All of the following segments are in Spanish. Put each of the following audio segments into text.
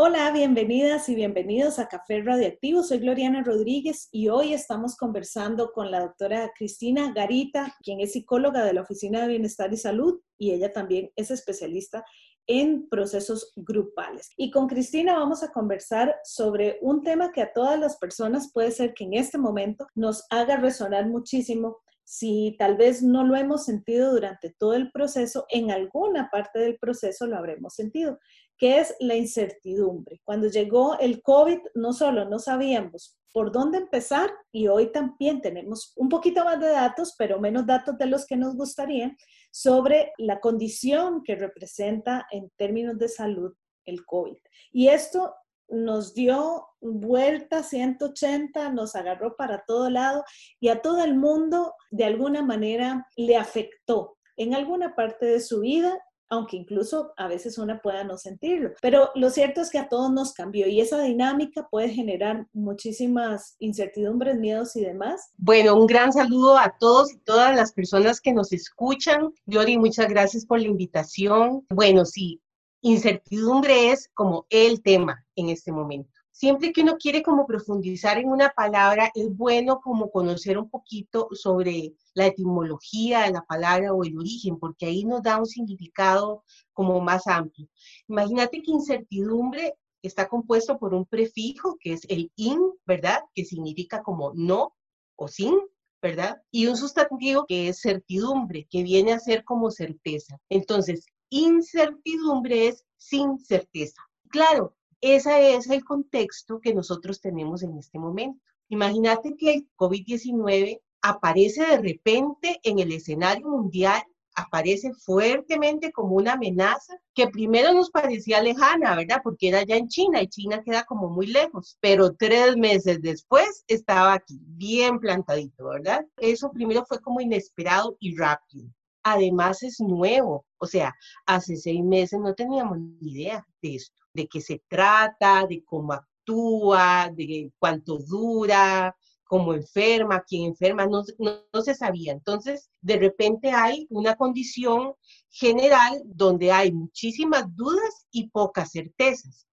Hola, bienvenidas y bienvenidos a Café Radioactivo. Soy Gloriana Rodríguez y hoy estamos conversando con la doctora Cristina Garita, quien es psicóloga de la Oficina de Bienestar y Salud y ella también es especialista en procesos grupales. Y con Cristina vamos a conversar sobre un tema que a todas las personas puede ser que en este momento nos haga resonar muchísimo si tal vez no lo hemos sentido durante todo el proceso, en alguna parte del proceso lo habremos sentido que es la incertidumbre. Cuando llegó el COVID, no solo no sabíamos por dónde empezar y hoy también tenemos un poquito más de datos, pero menos datos de los que nos gustaría, sobre la condición que representa en términos de salud el COVID. Y esto nos dio vuelta 180, nos agarró para todo lado y a todo el mundo de alguna manera le afectó en alguna parte de su vida aunque incluso a veces una pueda no sentirlo. Pero lo cierto es que a todos nos cambió y esa dinámica puede generar muchísimas incertidumbres, miedos y demás. Bueno, un gran saludo a todos y todas las personas que nos escuchan. Yori, muchas gracias por la invitación. Bueno, sí, incertidumbre es como el tema en este momento siempre que uno quiere como profundizar en una palabra, es bueno como conocer un poquito sobre la etimología de la palabra o el origen, porque ahí nos da un significado como más amplio. Imagínate que incertidumbre está compuesto por un prefijo que es el in, ¿verdad? Que significa como no o sin, ¿verdad? Y un sustantivo que es certidumbre, que viene a ser como certeza. Entonces, incertidumbre es sin certeza. Claro, ese es el contexto que nosotros tenemos en este momento. Imagínate que el COVID-19 aparece de repente en el escenario mundial, aparece fuertemente como una amenaza que primero nos parecía lejana, ¿verdad? Porque era ya en China y China queda como muy lejos, pero tres meses después estaba aquí, bien plantadito, ¿verdad? Eso primero fue como inesperado y rápido. Además es nuevo, o sea, hace seis meses no teníamos ni idea de esto de qué se trata, de cómo actúa, de cuánto dura, cómo enferma, quién enferma, no, no, se sabía. Entonces, de repente hay una condición general donde hay muchísimas dudas y pocas certezas.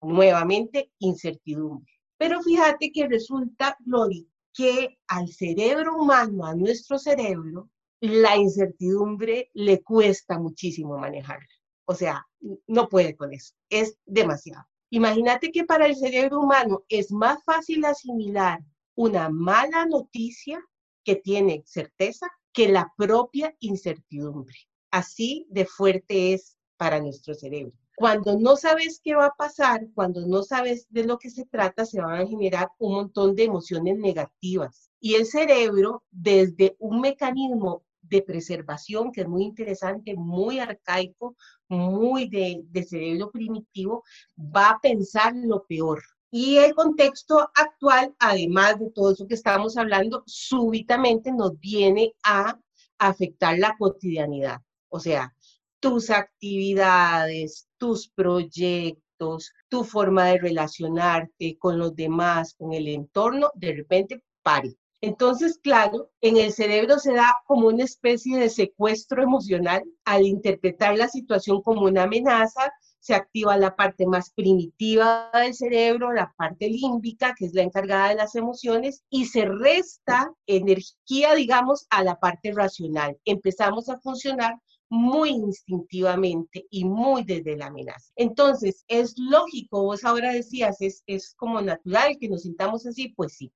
Nuevamente, incertidumbre. Pero fíjate que resulta, Lori, que al cerebro humano, a nuestro cerebro, la incertidumbre le cuesta muchísimo manejarla. O sea, no puede con eso, es demasiado. Imagínate que para el cerebro humano es más fácil asimilar una mala noticia que tiene certeza que la propia incertidumbre. Así de fuerte es para nuestro cerebro. Cuando no sabes qué va a pasar, cuando no sabes de lo que se trata, se van a generar un montón de emociones negativas. Y el cerebro, desde un mecanismo de preservación, que es muy interesante, muy arcaico, muy de, cerebro primitivo, va a pensar lo peor. Y el contexto actual, además de todo eso que estábamos hablando, súbitamente nos viene a afectar la cotidianidad. O sea, tus actividades, tus proyectos, tu forma de relacionarte con los demás, con el entorno, de repente pare. Entonces, claro, en el cerebro se da como una especie de secuestro emocional al interpretar la situación como una amenaza, se activa la parte más primitiva del cerebro, la parte límbica, que es la encargada de las emociones, y se resta energía, digamos, a la parte racional. Empezamos a funcionar muy instintivamente y muy desde la amenaza. Entonces, es lógico, vos ahora decías, es, es como natural que nos sintamos así, pues sí,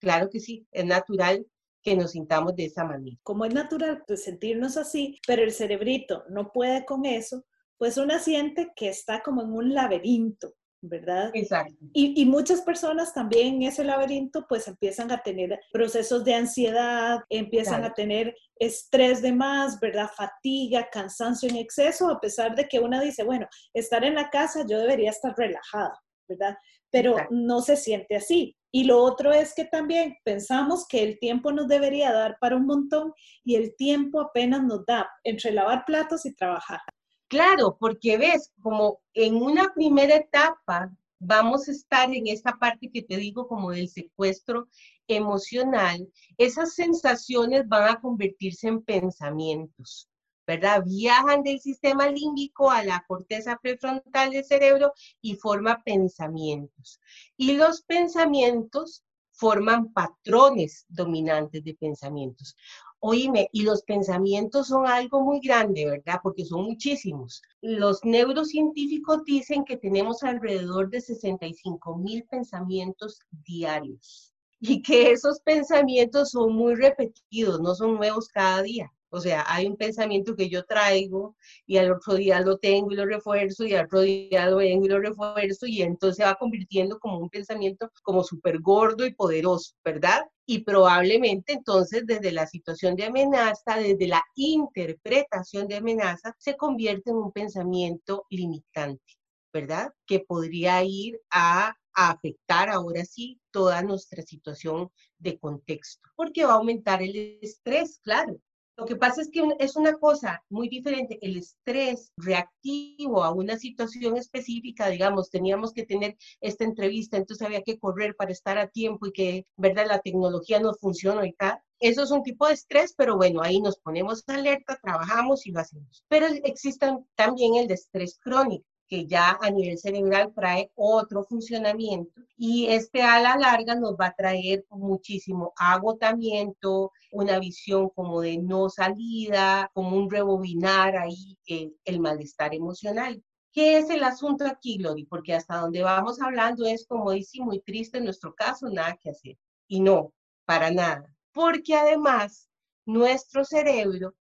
Claro que sí, es natural que nos sintamos de esa manera. Como es natural pues, sentirnos así, pero el cerebrito no puede con eso, pues una siente que está como en un laberinto, ¿verdad? Exacto. Y, y, muchas personas también en ese laberinto pues empiezan a tener procesos de ansiedad, empiezan a tener estrés de más, ¿verdad? Fatiga, cansancio en exceso, a pesar de que una dice, bueno, estar en la casa yo debería estar relajada, ¿verdad? Pero no se siente así Y lo otro es que también pensamos que el tiempo nos debería dar para un montón y el tiempo apenas nos da entre lavar platos y trabajar. Claro, porque ves, como en una primera etapa vamos a estar en esta parte que te digo como del secuestro emocional, esas sensaciones van a convertirse en pensamientos. ¿Verdad? Viajan del sistema límbico a la corteza prefrontal del cerebro y forma pensamientos. Y los pensamientos forman patrones dominantes de pensamientos. Oíme, y los pensamientos son algo muy grande, ¿verdad? Porque son muchísimos. Los neurocientíficos dicen que tenemos alrededor de 65 mil pensamientos diarios y que esos pensamientos son muy repetidos, no son nuevos cada día. O sea, hay un pensamiento que yo traigo y al otro día lo tengo y lo refuerzo y al otro día lo vengo y lo refuerzo y entonces se va convirtiendo como un pensamiento como súper gordo y poderoso, ¿verdad? Y probablemente entonces desde la situación de amenaza, desde la interpretación de amenaza, se convierte en un pensamiento limitante, ¿verdad? Que podría ir a afectar ahora sí toda nuestra situación de contexto, porque va a aumentar el estrés, claro. Lo que pasa es que es una cosa muy diferente. El estrés reactivo a una situación específica, digamos, teníamos que tener esta entrevista, entonces había que correr para estar a tiempo y que, ¿verdad?, la tecnología no funciona y tal. Eso es un tipo de estrés, pero bueno, ahí nos ponemos alerta, trabajamos y lo hacemos. Pero existe también el de estrés crónico que ya a nivel cerebral trae otro funcionamiento y este a la larga nos va a traer muchísimo agotamiento, una visión como de no salida, como un rebobinar ahí el malestar emocional. ¿Qué es el asunto aquí, Lori? Porque hasta donde vamos hablando es como dice, muy triste en nuestro caso, nada que hacer. Y no, para nada. Porque además nuestro cerebro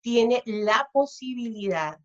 tiene la posibilidad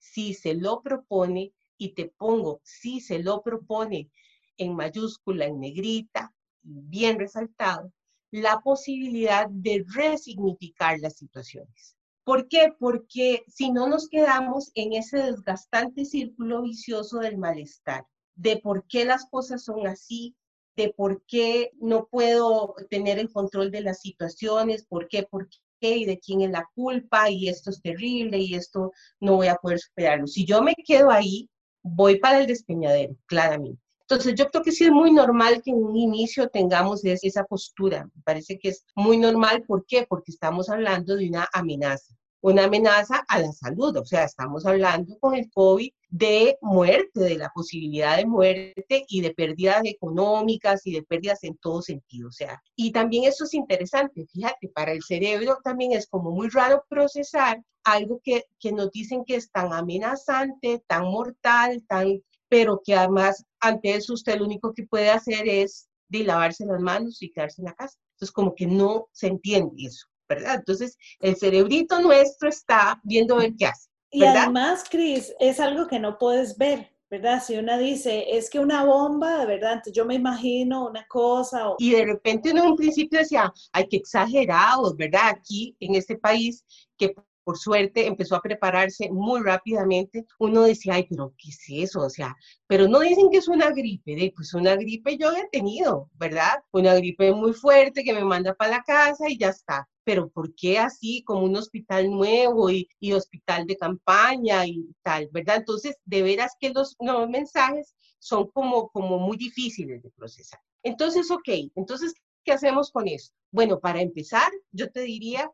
si se lo propone, y te pongo si se lo propone en mayúscula, en negrita, bien resaltado, la posibilidad de resignificar las situaciones. ¿Por qué? Porque si no nos quedamos en ese desgastante círculo vicioso del malestar, de por qué las cosas son así, de por qué no puedo tener el control de las situaciones, por qué, por qué y de quién es la culpa y esto es terrible y esto no voy a poder superarlo. Si yo me quedo ahí, voy para el despeñadero, claramente. Entonces, yo creo que sí es muy normal que en un inicio tengamos esa postura. Me parece que es muy normal. ¿Por qué? Porque estamos hablando de una amenaza una amenaza a la salud. O sea, estamos hablando con el COVID de muerte, de la posibilidad de muerte y de pérdidas económicas y de pérdidas en todo sentido. O sea, y también eso es interesante, fíjate, para el cerebro también es como muy raro procesar algo que, que nos dicen que es tan amenazante, tan mortal, tan, pero que además ante eso usted lo único que puede hacer es de lavarse las manos y quedarse en la casa. Entonces, como que no se entiende eso. ¿verdad? Entonces, el cerebrito nuestro está viendo ver qué hace. Y además, Cris, es algo que no puedes ver, ¿verdad? Si una dice, es que una bomba, ¿verdad? Entonces yo me imagino una cosa. Y de repente uno en un principio decía, ay, qué exagerados, ¿verdad? Aquí en este país que por suerte empezó a prepararse muy rápidamente, uno decía, ay, pero ¿qué es eso? O sea, pero no dicen que es una gripe, de, pues una gripe yo he tenido, ¿verdad? Una gripe muy fuerte que me manda para la casa y ya está pero ¿por qué así como un hospital nuevo y, hospital de campaña y tal, verdad? Entonces, de veras que los, los mensajes son como, como muy difíciles de procesar. Entonces, ok, entonces, ¿qué hacemos con eso? Bueno, para empezar, yo te diría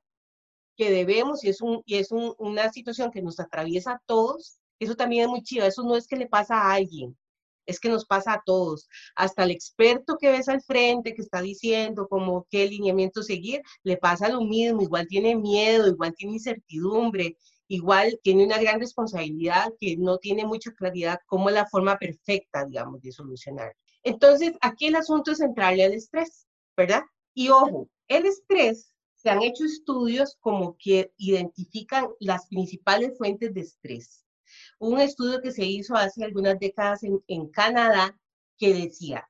que debemos, y es, un, y es una situación que nos atraviesa a todos, eso también es muy chido, eso no es que le pasa a alguien, es que nos pasa a todos. Hasta el experto que ves al frente, que está diciendo como qué lineamiento seguir, le pasa lo mismo, igual tiene miedo, igual tiene incertidumbre, igual tiene una gran responsabilidad que no tiene mucha claridad como la forma perfecta, digamos, de solucionar. Entonces, aquí el asunto es entrarle al estrés, ¿verdad? Y ojo, el estrés, se han hecho estudios como que identifican las principales fuentes de estrés un estudio que se hizo hace algunas décadas en, Canadá que decía,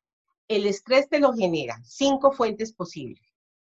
el estrés te lo genera cinco fuentes posibles.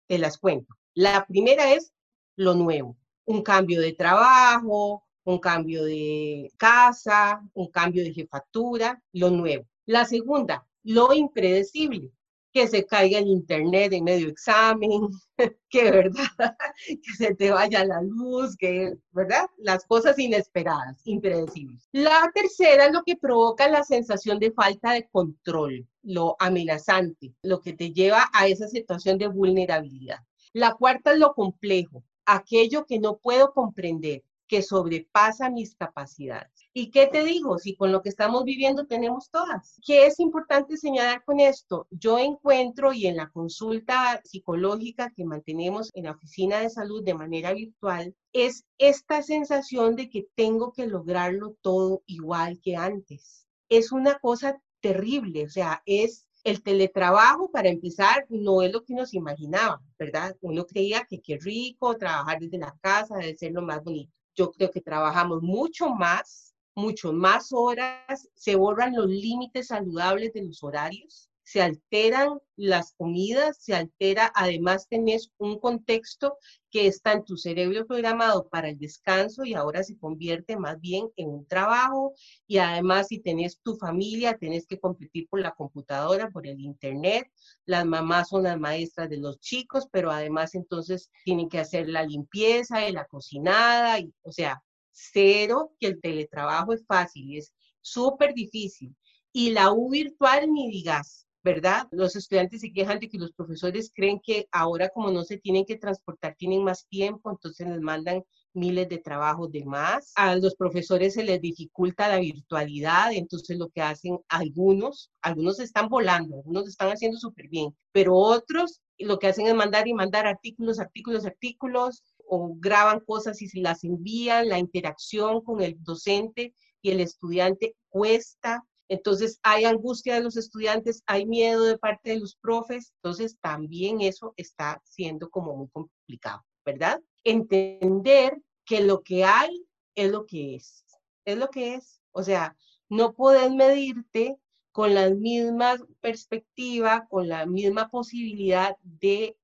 Te las cuento. La primera es lo nuevo, un cambio de trabajo, un cambio de casa, un cambio de jefatura, lo nuevo. La segunda, lo impredecible. Que se caiga el internet en medio examen, que verdad, que se te vaya la luz, que verdad, las cosas inesperadas, impredecibles. La tercera es lo que provoca la sensación de falta de control, lo amenazante, lo que te lleva a esa situación de vulnerabilidad. La cuarta es lo complejo, aquello que no puedo comprender, que sobrepasa mis capacidades. ¿Y qué te digo? Si con lo que estamos viviendo tenemos todas. ¿Qué es importante señalar con esto? Yo encuentro y en la consulta psicológica que mantenemos en la oficina de salud de manera virtual, es esta sensación de que tengo que lograrlo todo igual que antes. Es una cosa terrible, o sea, es el teletrabajo, para empezar, no es lo que nos imaginaba, ¿verdad? Uno creía que qué rico trabajar desde la casa, debe ser lo más bonito. Yo creo que trabajamos mucho más, mucho más horas, se borran los límites saludables de los horarios, se alteran las comidas, se altera, además tenés un contexto que está en tu cerebro programado para el descanso y ahora se convierte más bien en un trabajo. Y además si tenés tu familia, tenés que competir por la computadora, por el internet, las mamás son las maestras de los chicos, pero además entonces tienen que hacer la limpieza y la cocinada, y, o sea, cero que el teletrabajo es fácil, es súper difícil. Y la U virtual ni digas, ¿verdad? Los estudiantes se quejan de que los profesores creen que ahora como no se tienen que transportar, tienen más tiempo, entonces les mandan miles de trabajos de más. A los profesores se les dificulta la virtualidad, entonces lo que hacen algunos, algunos están volando, algunos están haciendo súper bien, pero otros lo que hacen es mandar y mandar artículos, artículos, artículos, o graban cosas y se las envían, la interacción con el docente y el estudiante cuesta, entonces hay angustia de los estudiantes, hay miedo de parte de los profes, entonces también eso está siendo como muy complicado, ¿verdad? Entender que lo que hay es lo que es, es lo que es. O sea, no puedes medirte con la misma perspectiva, con la misma posibilidad de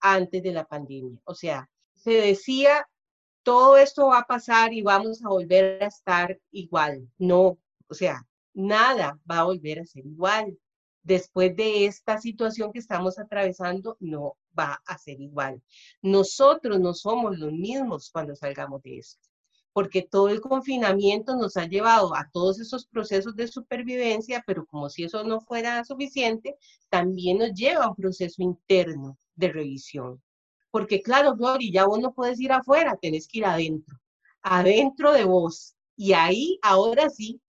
antes de la pandemia. O sea, se decía, todo esto va a pasar y vamos a volver a estar igual. No, o sea, nada va a volver a ser igual. Después de esta situación que estamos atravesando, no va a ser igual. Nosotros no somos los mismos cuando salgamos de esto, porque todo el confinamiento nos ha llevado a todos esos procesos de supervivencia, pero como si eso no fuera suficiente, también nos lleva a un proceso interno de revisión. Porque claro, Gloria, ya vos no puedes ir afuera, tenés que ir adentro, adentro de vos. Y ahí, ahora sí,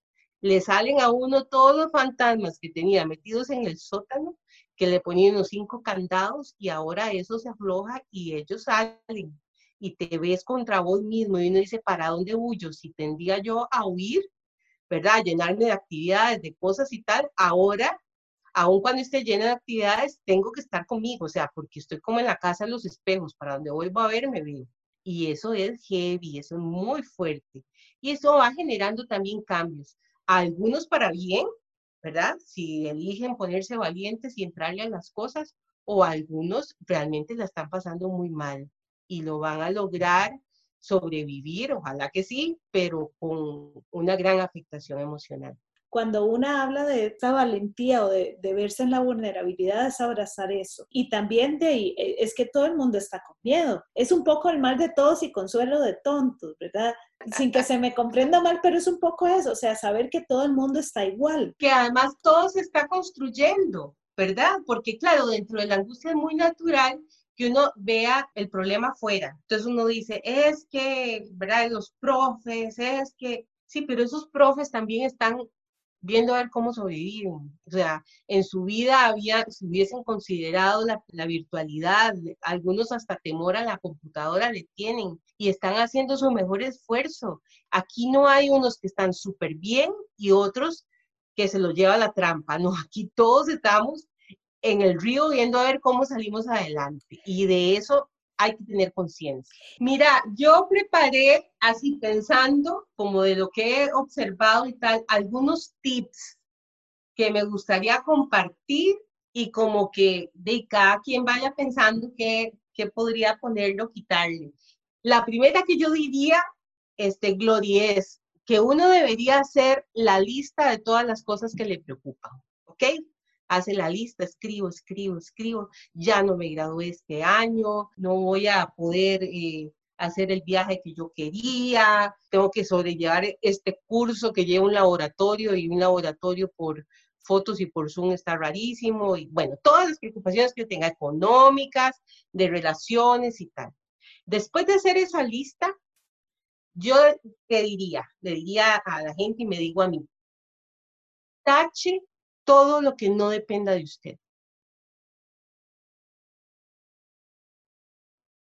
le salen a uno todos los fantasmas que tenía metidos en el sótano, que le ponían los cinco candados y ahora eso se afloja y ellos salen y te ves contra vos mismo y uno dice, ¿para dónde huyo? Si tendría yo a huir, ¿verdad? llenarme de actividades, de cosas y tal, ahora, aun cuando esté llena de actividades, tengo que estar conmigo, o sea, porque estoy como en la casa de los espejos, para donde vuelvo a ver me veo. Y eso es heavy, eso es muy fuerte. Y eso va generando también cambios algunos para bien, ¿verdad? Si eligen ponerse valientes y entrarle a las cosas, o algunos realmente la están pasando muy mal y lo van a lograr sobrevivir, ojalá que sí, pero con una gran afectación emocional cuando una habla de esta valentía o de, verse en la vulnerabilidad es abrazar eso. Y también de ahí, e, es que todo el mundo está con miedo. Es un poco el mal de todos y consuelo de tontos, ¿verdad? Sin que se me comprenda mal, pero es un poco eso, o sea, saber que todo el mundo está igual. Que además todo se está construyendo, ¿verdad? Porque claro, dentro de la angustia es muy natural que uno vea el problema afuera. Entonces uno dice, es que, ¿verdad? Los profes, es que, sí, pero esos profes también están viendo a ver cómo sobreviven. O sea, en su vida había, si hubiesen considerado la, la, virtualidad, algunos hasta temor a la computadora le tienen y están haciendo su mejor esfuerzo. Aquí no hay unos que están súper bien y otros que se los lleva la trampa. No, aquí todos estamos en el río viendo a ver cómo salimos adelante. Y de eso hay que tener conciencia. Mira, yo preparé así pensando como de lo que he observado y tal, algunos tips que me gustaría compartir y como que de cada quien vaya pensando qué, podría ponerlo, quitarle. La primera que yo diría, este, Gloria, es que uno debería hacer la lista de todas las cosas que le preocupan, ¿ok? Hace la lista, escribo, escribo, escribo, ya no me gradué este año, no voy a poder eh, hacer el viaje que yo quería, tengo que sobrellevar este curso que lleva un laboratorio y un laboratorio por fotos y por Zoom está rarísimo, y bueno, todas las preocupaciones que yo tenga económicas, de relaciones y tal. Después de hacer esa lista, yo te diría, le diría a la gente y me digo a mí, tache todo lo que no dependa de usted.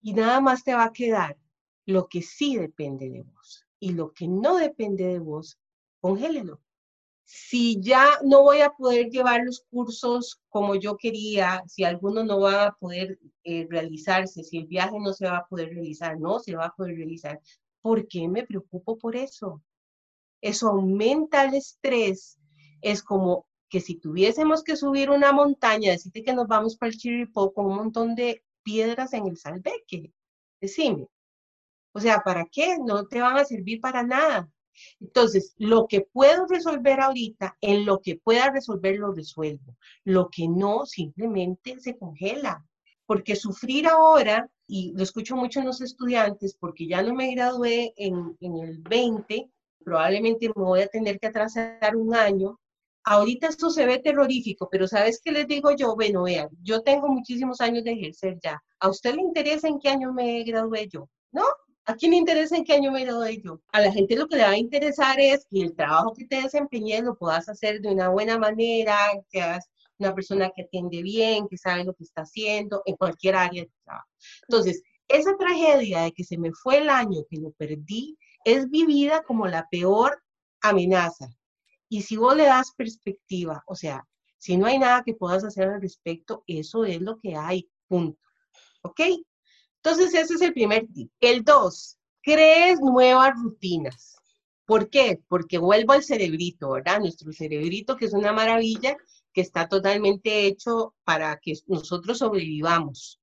Y nada más te va a quedar lo que sí depende de vos. Y lo que no depende de vos, congélelo. Si ya no voy a poder llevar los cursos como yo quería, si alguno no va a poder eh, realizarse, si el viaje no se va a poder realizar, no se va a poder realizar, ¿por qué me preocupo por eso? Eso aumenta el estrés. Es como que si tuviésemos que subir una montaña, decirte que nos vamos para el Chiripó con un montón de piedras en el salveque. Decime, o sea, ¿para qué? No te van a servir para nada. Entonces, lo que puedo resolver ahorita, en lo que pueda resolver, lo resuelvo. Lo que no, simplemente se congela. Porque sufrir ahora, y lo escucho mucho en los estudiantes, porque ya no me gradué en, en el 20, probablemente me voy a tener que atrasar un año. Ahorita esto se ve terrorífico, pero ¿sabes qué les digo yo? Bueno, vean, yo tengo muchísimos años de ejercer ya. ¿A usted le interesa en qué año me gradué yo? ¿No? ¿A quién le interesa en qué año me doy yo? A la gente lo que le va a interesar es que el trabajo que te desempeñes lo puedas hacer de una buena manera, que seas una persona que atiende bien, que sabe lo que está haciendo en cualquier área de trabajo. Entonces, esa tragedia de que se me fue el año, que lo perdí, es vivida como la peor amenaza. Y si vos le das perspectiva, o sea, si no hay nada que puedas hacer al respecto, eso es lo que hay, punto. ¿Ok? Entonces, ese es el primer tip. El dos, crees nuevas rutinas. ¿Por qué? Porque vuelvo al cerebrito, ¿verdad? Nuestro cerebrito, que es una maravilla, que está totalmente hecho para que nosotros sobrevivamos.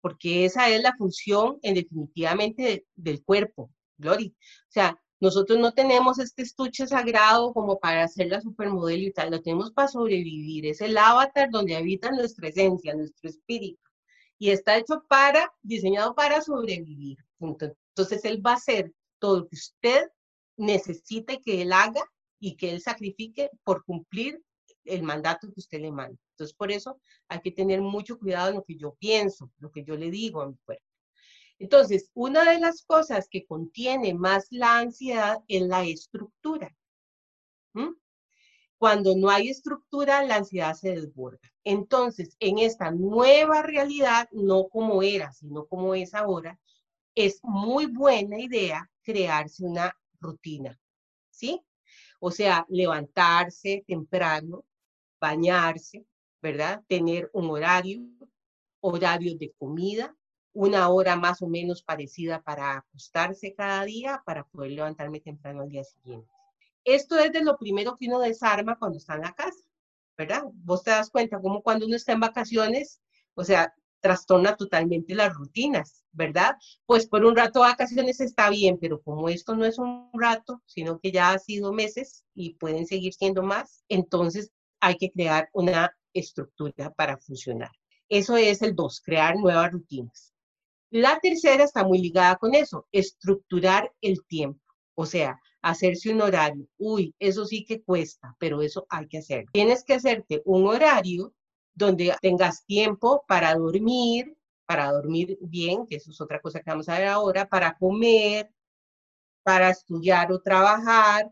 Porque esa es la función, en definitivamente, del cuerpo, Glory. O sea, nosotros no tenemos este estuche sagrado como para hacer la supermodelo y tal, lo tenemos para sobrevivir. Es el avatar donde habita nuestra esencia, nuestro espíritu y está hecho para, diseñado para sobrevivir. Entonces él va a hacer todo lo que usted necesite que él haga y que él sacrifique por cumplir el mandato que usted le manda. Entonces por eso hay que tener mucho cuidado en lo que yo pienso, lo que yo le digo a mi cuerpo. Entonces, una de las cosas que contiene más la ansiedad es la estructura. Cuando no hay estructura, la ansiedad se desborda. Entonces, en esta nueva realidad, no como era, sino como es ahora, es muy buena idea crearse una rutina, ¿sí? O sea, levantarse temprano, bañarse, ¿verdad? Tener un horario, horarios de comida, una hora más o menos parecida para acostarse cada día para poder levantarme temprano al día siguiente. Esto es de lo primero que uno desarma cuando está en la casa, ¿verdad? Vos te das cuenta como cuando uno está en vacaciones, o sea, trastorna totalmente las rutinas, ¿verdad? Pues por un rato vacaciones está bien, pero como esto no es un rato, sino que ya ha sido meses y pueden seguir siendo más, entonces hay que crear una estructura para funcionar. Eso es el dos, crear nuevas rutinas. La tercera está muy ligada con eso, estructurar el tiempo. O sea, hacerse un horario. Uy, eso sí que cuesta, pero eso hay que hacer. Tienes que hacerte un horario donde tengas tiempo para dormir, para dormir bien, que eso es otra cosa que vamos a ver ahora, para comer, para estudiar o trabajar.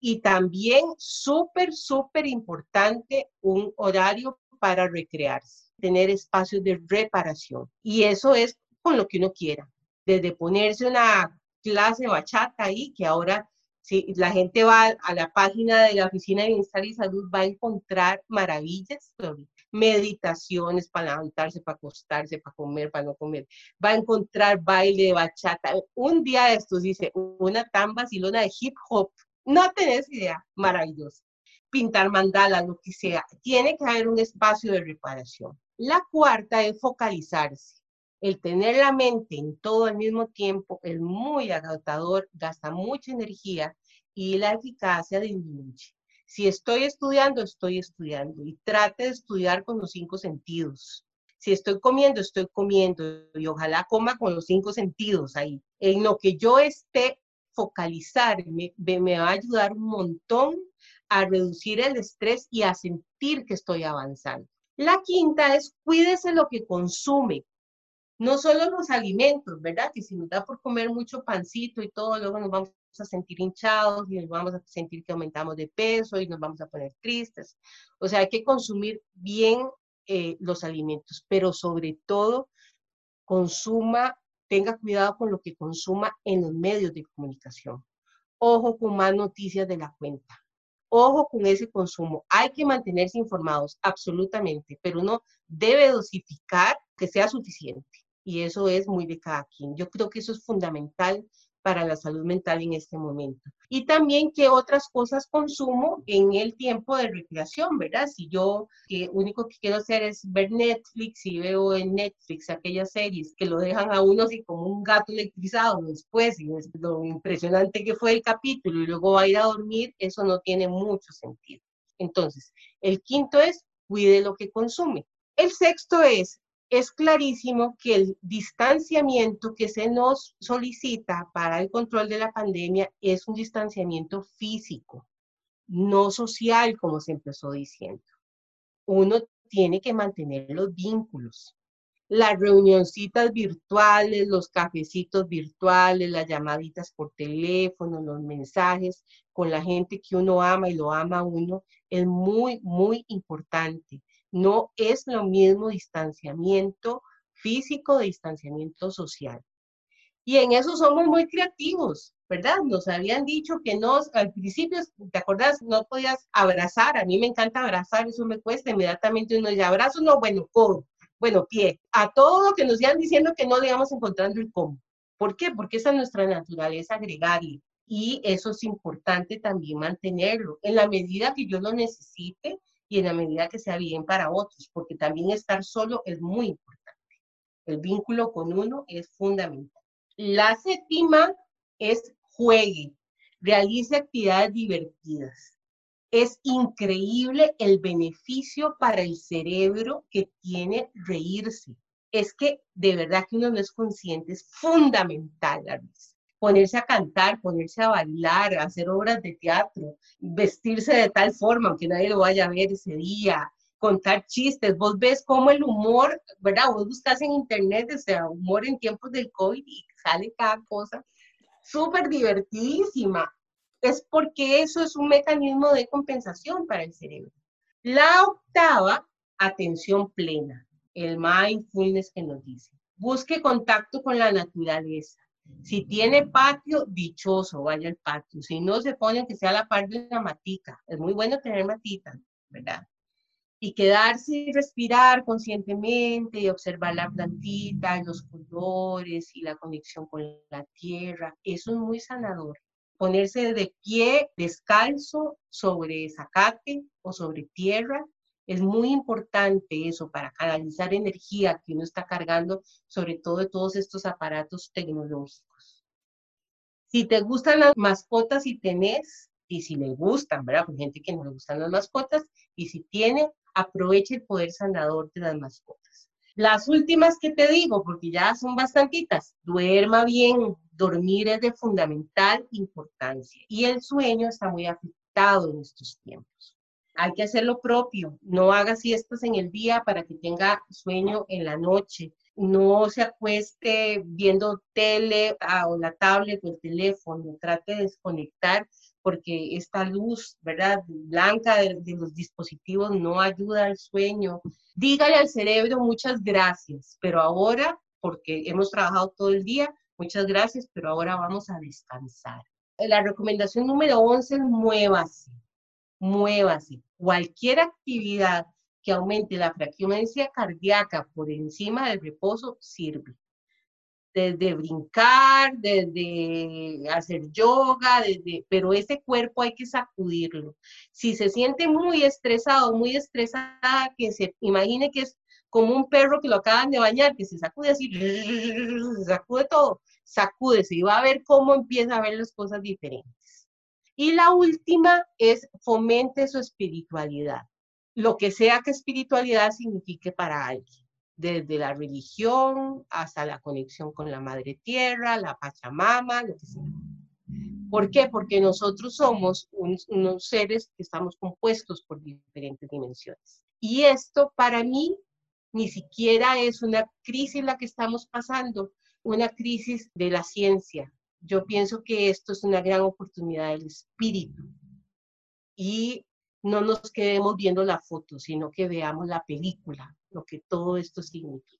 Y también súper, súper importante, un horario para recrearse, tener espacios de reparación. Y eso es con lo que uno quiera, desde ponerse una clase bachata ahí, que ahora si la gente va a la página de la Oficina de Bienestar y Salud, va a encontrar maravillas, meditaciones para levantarse, para acostarse, para comer, para no comer. Va a encontrar baile de bachata. Un día de estos dice, una tan vacilona de hip hop. No tenés idea, maravilloso. Pintar mandala, lo que sea. Tiene que haber un espacio de reparación. La cuarta es focalizarse el tener la mente en todo al mismo tiempo es muy agotador, gasta mucha energía y la eficacia disminuye. Si estoy estudiando, estoy estudiando y trate de estudiar con los cinco sentidos. Si estoy comiendo, estoy comiendo y ojalá coma con los cinco sentidos ahí. En lo que yo esté focalizar me, me va a ayudar un montón a reducir el estrés y a sentir que estoy avanzando. La quinta es cuídese lo que consume, no solo los alimentos, ¿verdad? Que si nos da por comer mucho pancito y todo, luego nos vamos a sentir hinchados y nos vamos a sentir que aumentamos de peso y nos vamos a poner tristes. O sea, hay que consumir bien eh, los alimentos, pero sobre todo consuma, tenga cuidado con lo que consuma en los medios de comunicación. Ojo con más noticias de la cuenta. Ojo con ese consumo. Hay que mantenerse informados, absolutamente, pero uno debe dosificar que sea suficiente. Y eso es muy de cada quien. Yo creo que eso es fundamental para la salud mental en este momento. Y también qué otras cosas consumo en el tiempo de recreación, ¿verdad? Si yo que único que quiero hacer es ver Netflix y veo en Netflix aquellas series que lo dejan a uno así como un gato electrizado después y es lo impresionante que fue el capítulo y luego va a ir a dormir, eso no tiene mucho sentido. Entonces, el quinto es cuide lo que consume. El sexto es es clarísimo que el distanciamiento que se nos solicita para el control de la pandemia es un distanciamiento físico, no social, como se empezó diciendo. Uno tiene que mantener los vínculos. Las reunioncitas virtuales, los cafecitos virtuales, las llamaditas por teléfono, los mensajes con la gente que uno ama y lo ama uno, es muy, muy importante no es lo mismo distanciamiento físico distanciamiento social. Y en eso somos muy creativos, ¿verdad? Nos habían dicho que no, al principio, ¿te acuerdas? No podías abrazar, a mí me encanta abrazar, eso me cuesta inmediatamente uno dice, abrazo, no, bueno, codo, bueno, pie, a todo lo que nos iban diciendo que no le íbamos encontrando el cómo. ¿Por qué? Porque esa es nuestra naturaleza agregarle. Y eso es importante también mantenerlo. En la medida que yo lo necesite, y en la medida que sea bien para otros, porque también estar solo es muy importante. El vínculo con uno es fundamental. La séptima es juegue, realice actividades divertidas. Es increíble el beneficio para el cerebro que tiene reírse. Es que de verdad que uno no es consciente, es fundamental la ponerse a cantar, ponerse a bailar, hacer obras de teatro, vestirse de tal forma, aunque nadie lo vaya a ver ese día, contar chistes. Vos ves cómo el humor, ¿verdad? Vos buscas en internet, o sea, humor en tiempos del COVID y sale cada cosa súper divertidísima. Es porque eso es un mecanismo de compensación para el cerebro. La octava, atención plena, el mindfulness que nos dice. Busque contacto con la naturaleza si tiene patio, dichoso, vaya al patio. Si no, se pone que sea la parte de una matica. Es muy bueno tener matita, ¿verdad? Y quedarse y respirar conscientemente y observar la plantita, los colores y la conexión con la tierra. Eso es muy sanador. Ponerse de pie, descalzo, sobre zacate o sobre tierra es muy importante eso para canalizar energía que uno está cargando, sobre todo de todos estos aparatos tecnológicos. Si te gustan las mascotas y tenés, y si le gustan, ¿verdad? Hay gente que no le gustan las mascotas, y si tiene, aproveche el poder sanador de las mascotas. Las últimas que te digo, porque ya son bastantitas, duerma bien, dormir es de fundamental importancia y el sueño está muy afectado en estos tiempos hay que hacer lo propio. No haga siestas en el día para que tenga sueño en la noche. No se acueste viendo tele ah, o la tablet o el teléfono. Trate de desconectar porque esta luz, ¿verdad? Blanca de, los dispositivos no ayuda al sueño. Dígale al cerebro muchas gracias, pero ahora, porque hemos trabajado todo el día, muchas gracias, pero ahora vamos a descansar. La recomendación número 11 es muévase muévase. Cualquier actividad que aumente la frecuencia cardíaca por encima del reposo sirve. Desde brincar, desde hacer yoga, desde, pero ese cuerpo hay que sacudirlo. Si se siente muy estresado, muy estresada, que se imagine que es como un perro que lo acaban de bañar, que se sacude así, se sacude todo, sacúdese y va a ver cómo empieza a ver las cosas diferentes. Y la última es fomente su espiritualidad, lo que sea que espiritualidad signifique para alguien, desde la religión hasta la conexión con la Madre Tierra, la Pachamama, lo que sea. ¿Por qué? Porque nosotros somos unos seres que estamos compuestos por diferentes dimensiones. Y esto para mí ni siquiera es una crisis la que estamos pasando, una crisis de la ciencia. Yo pienso que esto es una gran oportunidad del espíritu. Y no nos quedemos viendo la foto, sino que veamos la película, lo que todo esto significa.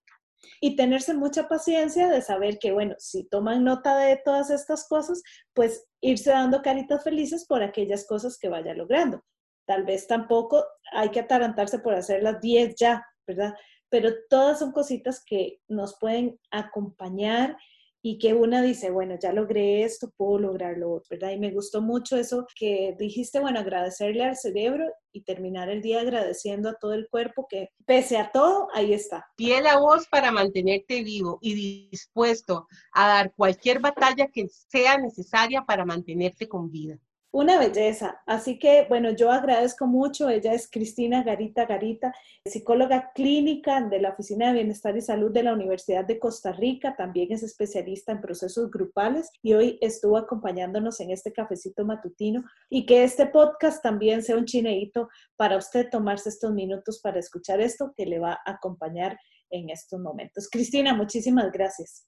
Y tenerse mucha paciencia de saber que, bueno, si toman nota de todas estas cosas, pues irse dando caritas felices por aquellas cosas que vaya logrando. Tal vez tampoco hay que atarantarse por hacer las 10 ya, ¿verdad? Pero todas son cositas que nos pueden acompañar y que una dice, bueno, ya logré esto, puedo lograrlo, ¿verdad? Y me gustó mucho eso que dijiste, bueno, agradecerle al cerebro y terminar el día agradeciendo a todo el cuerpo que pese a todo, ahí está. Tiene la voz para mantenerte vivo y dispuesto a dar cualquier batalla que sea necesaria para mantenerte con vida. Una belleza. Así que, bueno, yo agradezco mucho. Ella es Cristina Garita Garita, psicóloga clínica de la Oficina de Bienestar y Salud de la Universidad de Costa Rica. También es especialista en procesos grupales y hoy estuvo acompañándonos en este cafecito matutino. Y que este podcast también sea un chineíto para usted tomarse estos minutos para escuchar esto que le va a acompañar en estos momentos. Cristina, muchísimas gracias.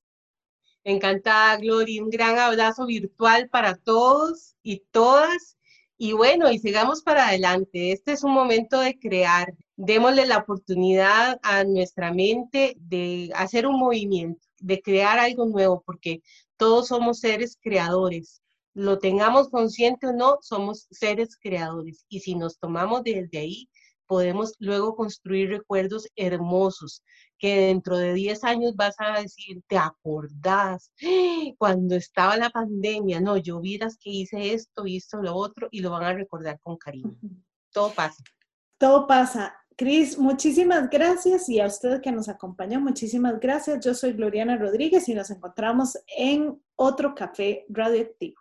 Encantada, Gloria. Un gran abrazo virtual para todos y todas. Y bueno, y sigamos para adelante. Este es un momento de crear. Démosle la oportunidad a nuestra mente de hacer un movimiento, de crear algo nuevo, porque todos somos seres creadores. Lo tengamos consciente o no, somos seres creadores. Y si nos tomamos desde ahí, podemos luego construir recuerdos hermosos que dentro de 10 años vas a decir, ¿te acordás? Cuando estaba la pandemia, no, yo vieras que hice esto, hizo lo otro, y lo van a recordar con cariño. Todo pasa. Todo pasa. Cris, muchísimas gracias y a usted que nos acompañó, muchísimas gracias. Yo soy Gloriana Rodríguez y nos encontramos en otro café radioactivo.